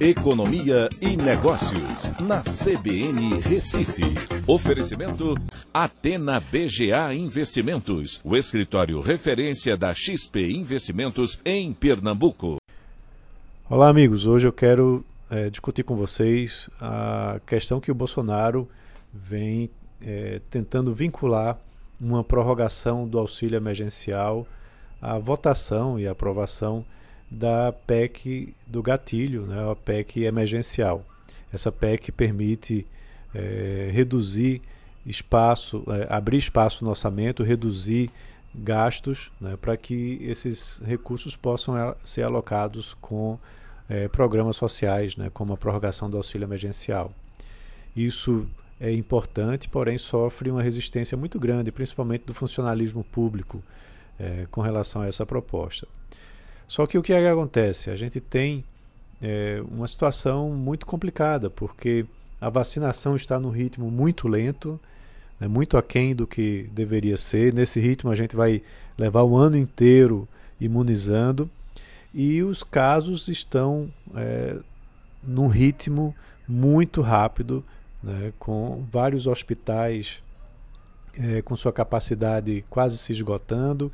Economia e Negócios, na CBN Recife. Oferecimento Atena BGA Investimentos, o escritório referência da XP Investimentos em Pernambuco. Olá, amigos. Hoje eu quero é, discutir com vocês a questão que o Bolsonaro vem é, tentando vincular uma prorrogação do auxílio emergencial à votação e aprovação da PEC do gatilho, né, a PEC emergencial. Essa PEC permite é, reduzir espaço, é, abrir espaço no orçamento, reduzir gastos né, para que esses recursos possam ser alocados com é, programas sociais, né, como a prorrogação do auxílio emergencial. Isso é importante, porém sofre uma resistência muito grande, principalmente do funcionalismo público, com relação a essa proposta. Só que o que, é que acontece? A gente tem é, uma situação muito complicada, porque a vacinação está num ritmo muito lento, né, muito aquém do que deveria ser. Nesse ritmo, a gente vai levar o ano inteiro imunizando e os casos estão é, num ritmo muito rápido, né, com vários hospitais é, com sua capacidade quase se esgotando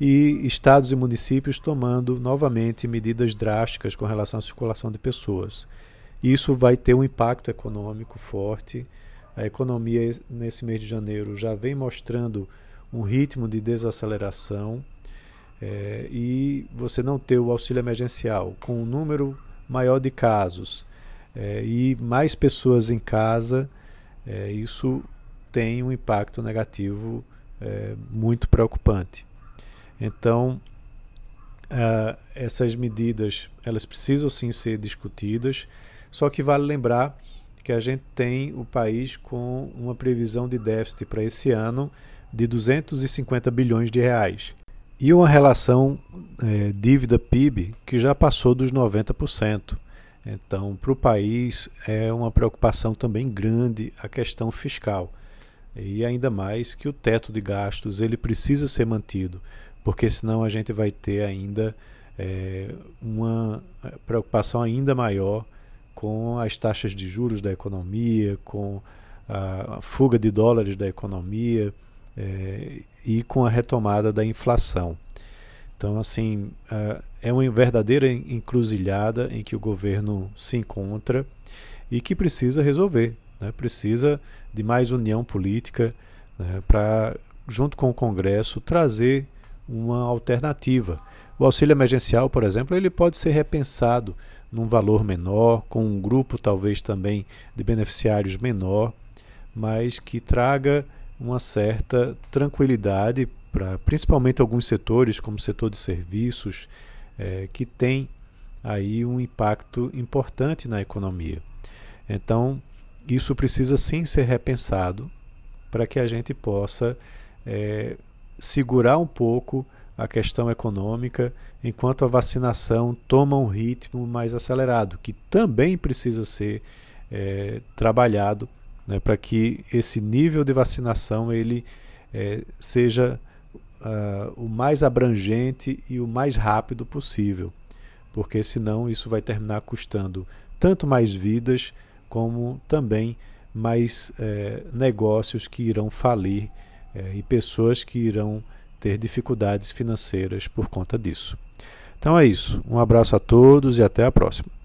e estados e municípios tomando novamente medidas drásticas com relação à circulação de pessoas. Isso vai ter um impacto econômico forte. A economia nesse mês de janeiro já vem mostrando um ritmo de desaceleração é, e você não ter o auxílio emergencial com um número maior de casos é, e mais pessoas em casa, é, isso tem um impacto negativo é, muito preocupante. Então, uh, essas medidas elas precisam sim ser discutidas, só que vale lembrar que a gente tem o país com uma previsão de déficit para esse ano de 250 bilhões de reais e uma relação é, dívida-PIB que já passou dos 90%. Então, para o país é uma preocupação também grande a questão fiscal e ainda mais que o teto de gastos ele precisa ser mantido, porque senão a gente vai ter ainda é, uma preocupação ainda maior com as taxas de juros da economia, com a fuga de dólares da economia é, e com a retomada da inflação. Então, assim, é uma verdadeira encruzilhada em que o governo se encontra e que precisa resolver né, precisa de mais união política né, para, junto com o Congresso, trazer uma alternativa. O auxílio emergencial, por exemplo, ele pode ser repensado num valor menor, com um grupo talvez também de beneficiários menor, mas que traga uma certa tranquilidade para principalmente alguns setores, como o setor de serviços, é, que tem aí um impacto importante na economia. Então, isso precisa sim ser repensado para que a gente possa é, segurar um pouco a questão econômica, enquanto a vacinação toma um ritmo mais acelerado, que também precisa ser é, trabalhado né, para que esse nível de vacinação ele é, seja uh, o mais abrangente e o mais rápido possível, porque senão isso vai terminar custando tanto mais vidas como também mais é, negócios que irão falir é, e pessoas que irão ter dificuldades financeiras por conta disso. Então é isso. Um abraço a todos e até a próxima.